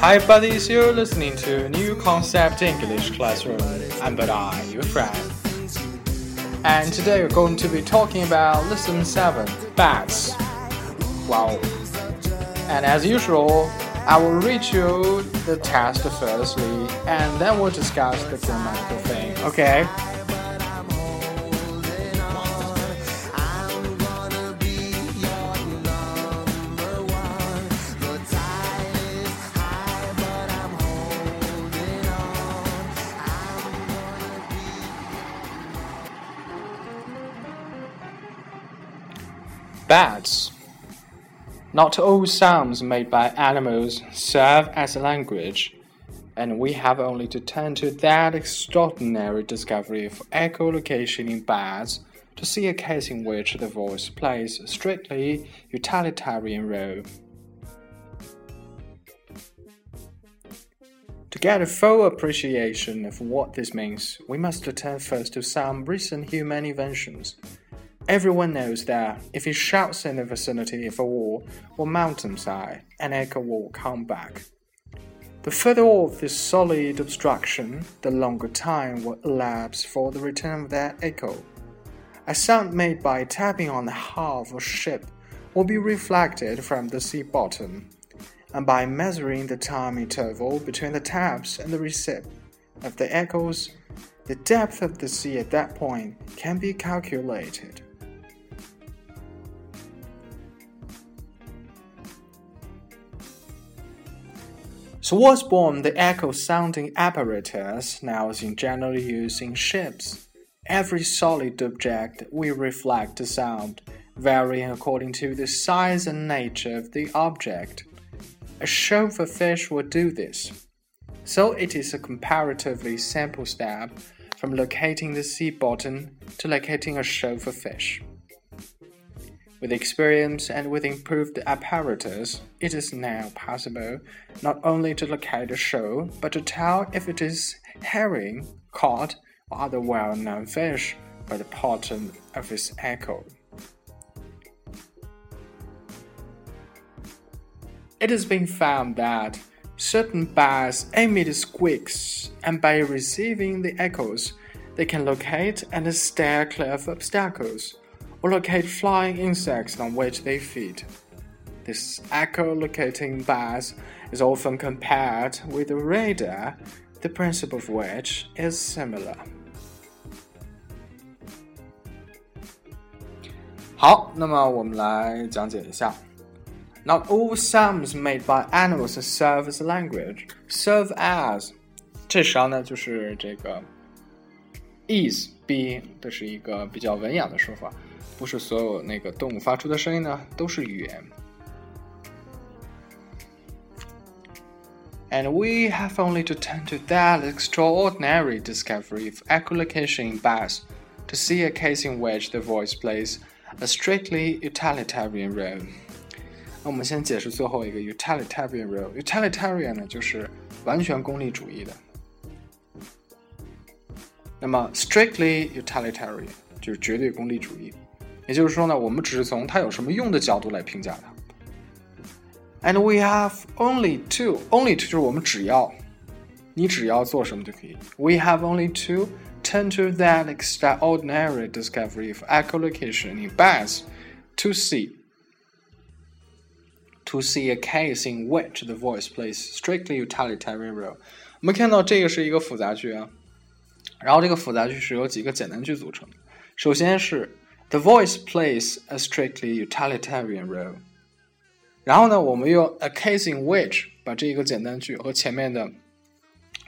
Hi, buddies, you're listening to New Concept English Classroom. I'm Badai, your friend. And today we're going to be talking about Lesson 7 Bats. Wow. And as usual, I will read you the test firstly, and then we'll discuss the grammatical thing, okay? Bats. Not all sounds made by animals serve as a language, and we have only to turn to that extraordinary discovery of echolocation in bats to see a case in which the voice plays a strictly utilitarian role. To get a full appreciation of what this means, we must turn first to some recent human inventions Everyone knows that if he shouts in the vicinity of a wall or mountainside, an echo will come back. The further off this solid obstruction, the longer time will elapse for the return of that echo. A sound made by tapping on the hull of a ship will be reflected from the sea bottom, and by measuring the time interval between the taps and the receipt of the echoes, the depth of the sea at that point can be calculated. So was born the echo sounding apparatus now is in general use in ships. Every solid object will reflect the sound, varying according to the size and nature of the object. A chauffeur fish will do this. So it is a comparatively simple step from locating the sea bottom to locating a chauffeur fish. With experience and with improved apparatus, it is now possible not only to locate a shoal, but to tell if it is herring, cod, or other well known fish by the pattern of its echo. It has been found that certain bats emit squeaks, and by receiving the echoes, they can locate and steer clear of obstacles locate flying insects on which they feed. This echolocating bats is often compared with the radar, the principle of which is similar. 好，那么我们来讲解一下。Not all sounds made by animals serve as language. Serve as，这时候呢就是这个 is be，这是一个比较文雅的说法。 不是所有那个动物发出的声音呢都是语言。And we have only to turn to that extraordinary discovery of echolocation in bats to see a case in which the voice plays a strictly utilitarian role. 那我们先解释最后一个 utilitarian role。utilitarian 呢就是完全功利主义的。那么 strictly utilitarian 就是绝对功利主义。 也就是说呢，我们只是从它有什么用的角度来评价它。And we have only two, only two 就是我们只要，你只要做什么就可以。We have only to turn to that extraordinary discovery of echolocation in bats to see to see a case in which the voice plays strictly utilitarian role。我们看到这个是一个复杂句啊，然后这个复杂句是由几个简单句组成的。首先是 the voice plays a strictly utilitarian role。然后呢，我们用 a case in which 把这一个简单句和前面的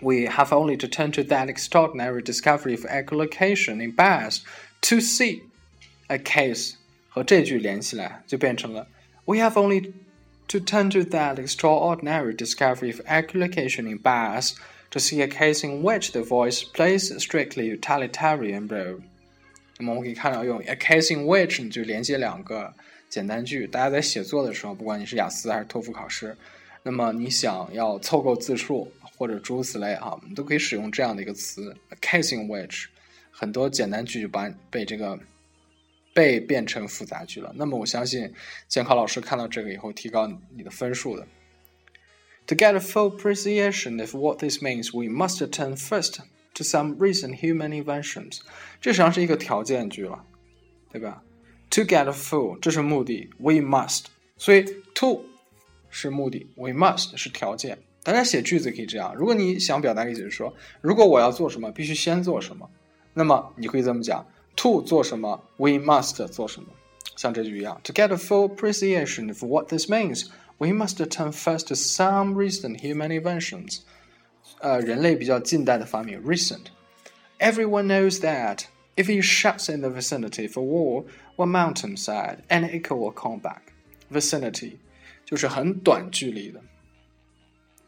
we have only to turn to that extraordinary discovery of echolocation in bats to see a case 和这句连起来，就变成了 we have only to turn to that extraordinary discovery of echolocation in bats to see a case in which the voice plays a strictly utilitarian role. 那么我们可以看到，用 a case in which 你就连接两个简单句。大家在写作的时候，不管你是雅思还是托福考试，那么你想要凑够字数或者诸如此类啊，你都可以使用这样的一个词 a case in which。很多简单句就把被这个被变成复杂句了。那么我相信监考老师看到这个以后，提高你的分数的。To get a full appreciation of what this means, we must turn first to some recent human inventions。这实际上是一个条件句了，对吧？To get a full，这是目的，we must，所以 to 是目的，we must 是条件。大家写句子可以这样：如果你想表达意思是说，如果我要做什么，必须先做什么，那么你可以这么讲：to 做什么，we must 做什么。像这句一样，To get a full appreciation of what this means。we must turn first to some recent human inventions. 呃，人类比较近代的发明 recent. Everyone knows that if he shouts in the vicinity for war or mountainside, an echo will come back. Vicinity 就是很短距离的，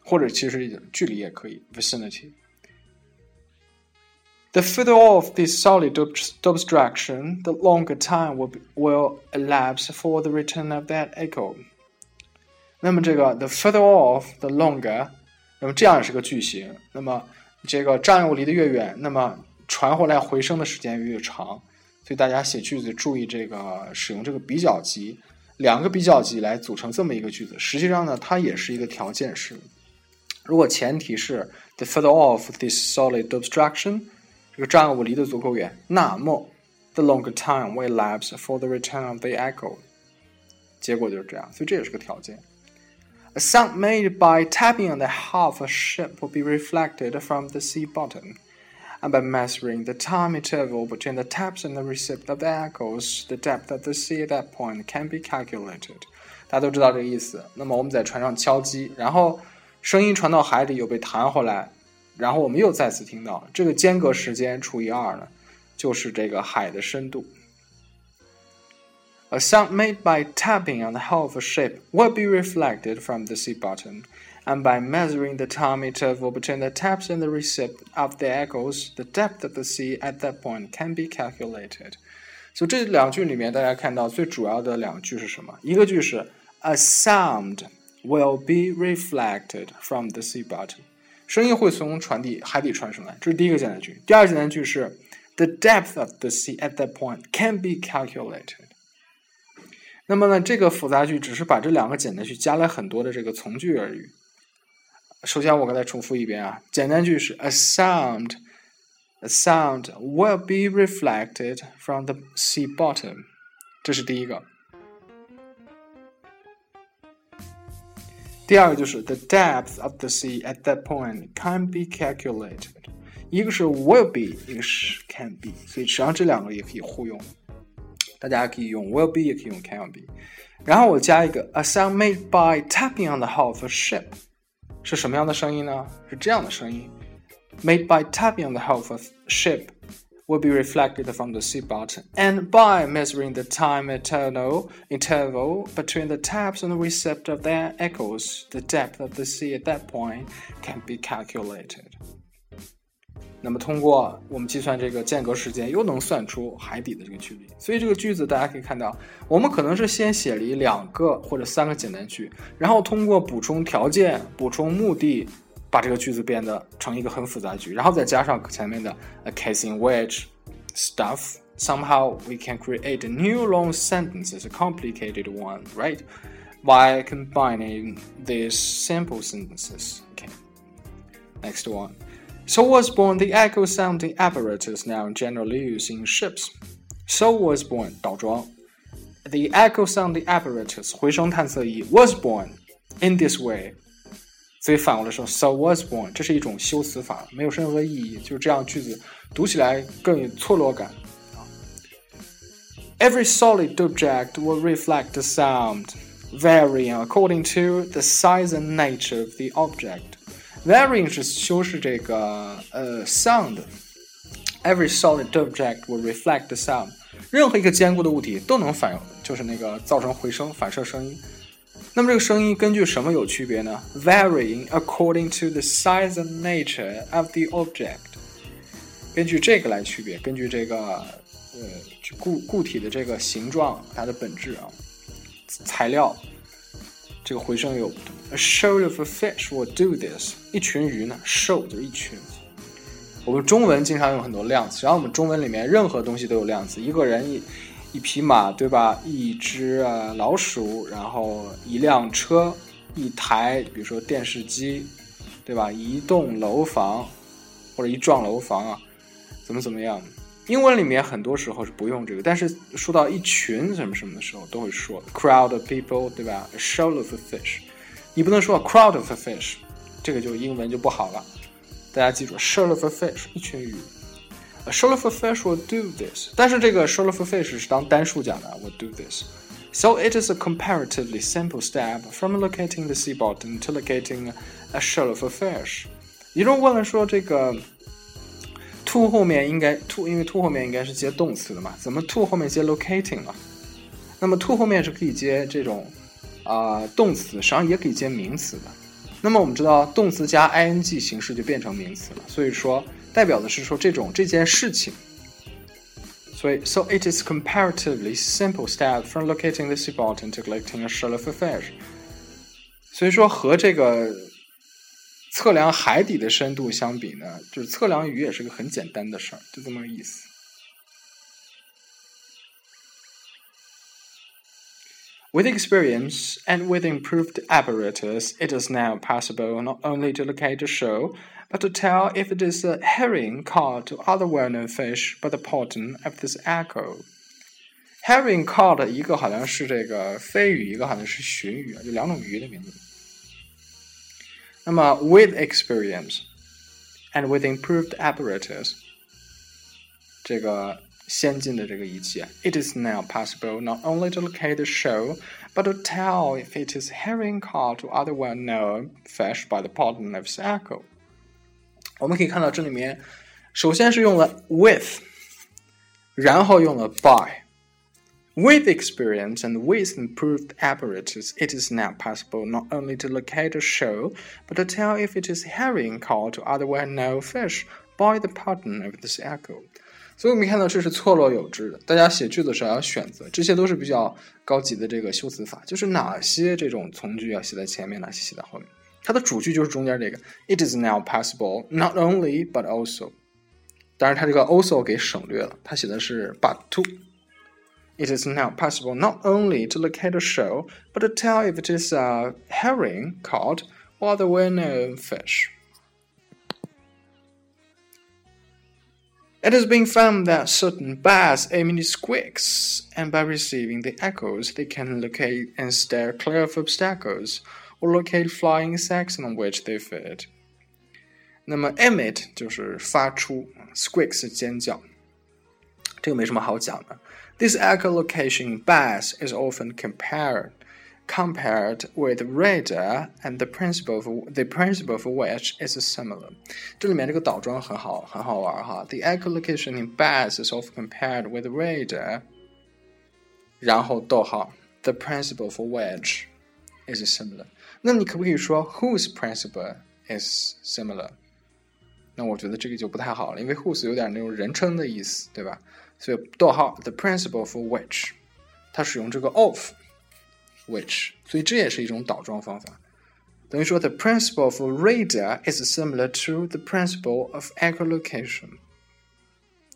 或者其实距离也可以 vicinity。The further off this solid abstraction, the longer time will, be, will elapse for the return of that echo. 那么这个 the further off the longer， 那么这样也是个句型。那么这个障碍物离得越远，那么传回来回声的时间越长。所以大家写句子注意这个使用这个比较级，两个比较级来组成这么一个句子。实际上呢，它也是一个条件式。如果前提是 the further off this solid obstruction，这个障碍物离得足够远，那么 the longer time will elapse for the return of the echo。结果就是这样，所以这也是个条件。A sound made by tapping on the hull of a ship will be reflected from the sea bottom, and by measuring the time interval between the taps and the receipt of the echoes, the depth of the sea at that point can be calculated. 大家都知道这个意思。那么我们在船上敲击，然后声音传到海里又被弹回来，然后我们又再次听到，这个间隔时间除以二呢，就是这个海的深度。 a sound made by tapping on the hull of a ship will be reflected from the sea bottom, and by measuring the time interval between the taps and the receipt of the echoes, the depth of the sea at that point can be calculated. 所以这两句里面，大家看到最主要的两句是什么？一个句是 A sound will be reflected from the sea bottom，声音会从船底海底传上来，这是第一个简单句。第二个简单句是 The depth of the sea at that point can be calculated。 那么呢，这个复杂句只是把这两个简单句加了很多的这个从句而已。首先，我刚才重复一遍啊，简单句是 a sound，a sound will be reflected from the sea bottom，这是第一个。第二个就是 the depth of the sea at that point can be calculated，一个是 will be，一个是 can be，所以实际上这两个也可以互用。大家可以用 will be，也可以用 can be。然后我加一个 a sound made by tapping on the hull of a ship，是什么样的声音呢？是这样的声音，made by tapping on the hull of a ship will be reflected from the sea bottom, and by measuring the time eternal interval between the taps and the receipt of their echoes, the depth of the sea at that point can be calculated. 那么通过我们计算这个间隔时间，又能算出海底的这个距离。所以这个句子大家可以看到，我们可能是先写了两个或者三个简单句，然后通过补充条件、补充目的，把这个句子变得成一个很复杂句，然后再加上前面的 a case in which stuff somehow we can create a new long sentences, a complicated one, right? By combining these simple sentences. Okay. Next one. So was born the echo sounding apparatus now in general use in ships. So was born 倒装，the echo sounding apparatus 回声探测仪 was born in this way。所以反过来说，so was born 这是一种修辞法，没有任何意义，就是这样句子读起来更有错落感啊。Every solid object will reflect the sound, varying according to the size and nature of the object. Varying 是修饰这个呃 sound。Every solid object will reflect the sound。任何一个坚固的物体都能反，就是那个造成回声、反射声音。那么这个声音根据什么有区别呢？Varying according to the size and nature of the object。根据这个来区别，根据这个呃固固体的这个形状，它的本质啊，材料。这个回声有 A shoal of a fish will do this。一群鱼呢，shoal 就是一群。我们中文经常用很多量词，然后我们中文里面任何东西都有量词，一个人一一匹马，对吧？一只啊老鼠，然后一辆车，一台，比如说电视机，对吧？一栋楼房或者一幢楼房啊，怎么怎么样？英文里面很多时候是不用这个，但是说到一群什么什么的时候，都会说 crowd of people，对吧？A shoal of a fish，你不能说 crowd of a fish，这个就英文就不好了。大家记住，shoal of a fish，一群鱼。A shoal of a fish will do this，但是这个 shoal of a fish 是当单数讲的，will do this。So it is a comparatively simple step from locating the sea bottom to locating a shoal of a fish。有人问了说这个。 To 后面应该 to，因为 to 后面应该是接动词的嘛，怎么 to 后面接 locating 了？那么 to 后面是可以接这种啊、动词，实际上也可以接名词的。那么我们知道动词加 ing 形式就变成名词了，所以说代表的是说这种这件事情。所以，so it is comparatively simple step from locating the sea bottom to collecting a shell of a fish。所以说和这个测量海底的深度相比呢，就是测量鱼也是个很简单的事儿，就这么个意思。With experience and with improved apparatus, it is now possible not only to locate a shoal, but to tell if it is a herring caught to other well-known fish by the pattern of this echo. Herring caught 一个好像是这个飞鱼，一个好像是鲟鱼，就两种鱼的名字。 那么，with experience and with improved apparatus，这个先进的这个仪器，it is now possible not only to locate the shoal, but to tell if it is herring caught to other well-known fish by the pattern of its echo。我们可以看到这里面，首先是用了 with，然后用了 by。 with experience and with improved apparatus, it is now possible not only to locate a shoal, but to tell if it is herring caught or otherwise no fish by the pattern of this echo. 所以我们看到这是错落有致的，大家写句子时候要选择，这些都是比较高级的这个修辞法，就是哪些这种从句要写在前面，哪些写在后面。它的主句就是中间这个，It is now possible not only but also。当然，它这个 also 给省略了，它写的是 but to。 it is now possible not only to locate a shoal, but to tell if it is a herring caught or the well-known fish. It has been found that certain bats emit squeaks, and by receiving the echoes, they can locate and steer clear of obstacles, or locate flying insects on which they feed. 那么 emit 就是发出，squeak 是尖叫，这个没什么好讲的。 this echolocation bass is often compared compared with radar, and the principle of the principle of which is similar. 这里面这个倒装很好，很好玩哈。The echolocation in bass is often compared with radar，然后逗号，the principle for which is similar。那你可不可以说 whose principle is similar？那我觉得这个就不太好了，因为 whose 有点那种人称的意思，对吧？ 所以逗号 the principle for which，它使用这个 of which，所以这也是一种倒装方法。等于说 the principle for radar is similar to the principle of echolocation，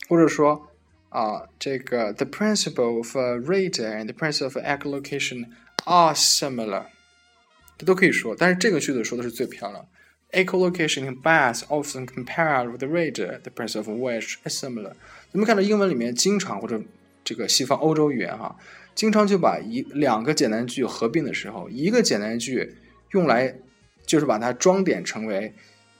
或者说啊，这个 the principle of radar and the principle of echolocation are similar，这都可以说，但是这个句子说的是最漂亮。 Echolocation in bats often compare with the radar, the price of which is similar。咱们看到英文里面经常或者这个西方欧洲语言哈，经常就把一两个简单句合并的时候，一个简单句用来就是把它装点成为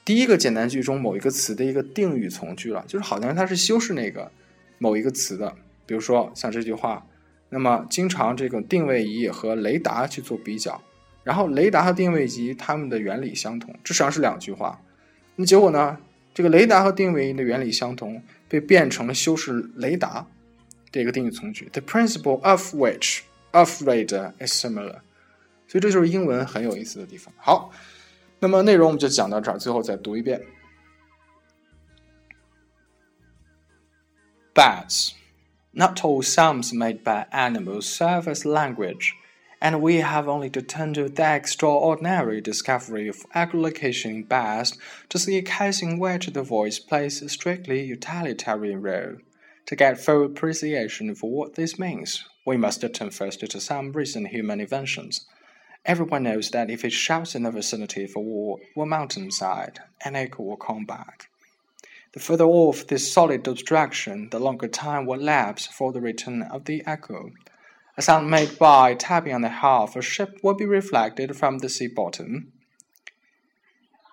第一个简单句中某一个词的一个定语从句了，就是好像它是修饰那个某一个词的。比如说像这句话，那么经常这个定位仪和雷达去做比较。然后雷达和定位仪它们的原理相同，这实际上是两句话。那结果呢？这个雷达和定位仪的原理相同，被变成了修饰雷达的一个定语从句。The principle of which of radar is similar。所以这就是英文很有意思的地方。好，那么内容我们就讲到这儿，最后再读一遍。Bats. Not all sounds made by animals serve as language and we have only to turn to the extraordinary discovery of echolocation in bats to see a case in which the voice plays a strictly utilitarian role. To get full appreciation for what this means, we must turn first to some recent human inventions. Everyone knows that if it shouts in the vicinity of a wall or mountainside, an echo will come back. The further off this solid obstruction, the longer time will elapse for the return of the echo. A sound made by tapping on the hull of a ship will be reflected from the sea bottom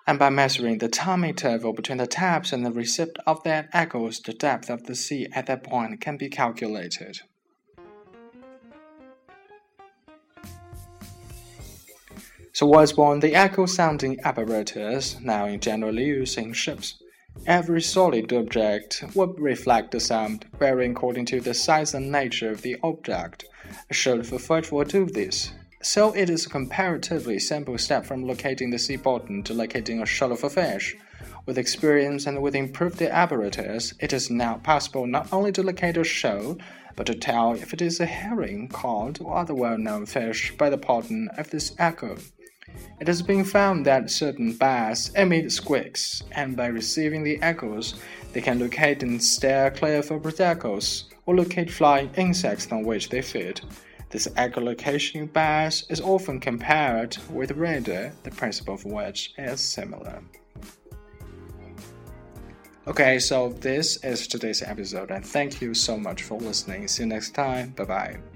and by measuring the time interval between the taps and the receipt of that echoes, the depth of the sea at that point can be calculated. So was born the echo sounding apparatus, now in general use in ships. Every solid object will reflect the sound, varying according to the size and nature of the object. A short for fight will do this. So it is a comparatively simple step from locating the sea bottom to locating a shell of a fish. With experience and with improved apparatus, it is now possible not only to locate a shell, but to tell if it is a herring, cod, or other well-known fish by the pattern of this echo. It has been found that certain bass emit squeaks, and by receiving the echoes, they can locate and steer clear of obstacles, or locate flying insects on which they feed. This echolocation bass is often compared with radar, the principle of which is similar. Okay, so this is today's episode, and thank you so much for listening. See you next time. Bye bye.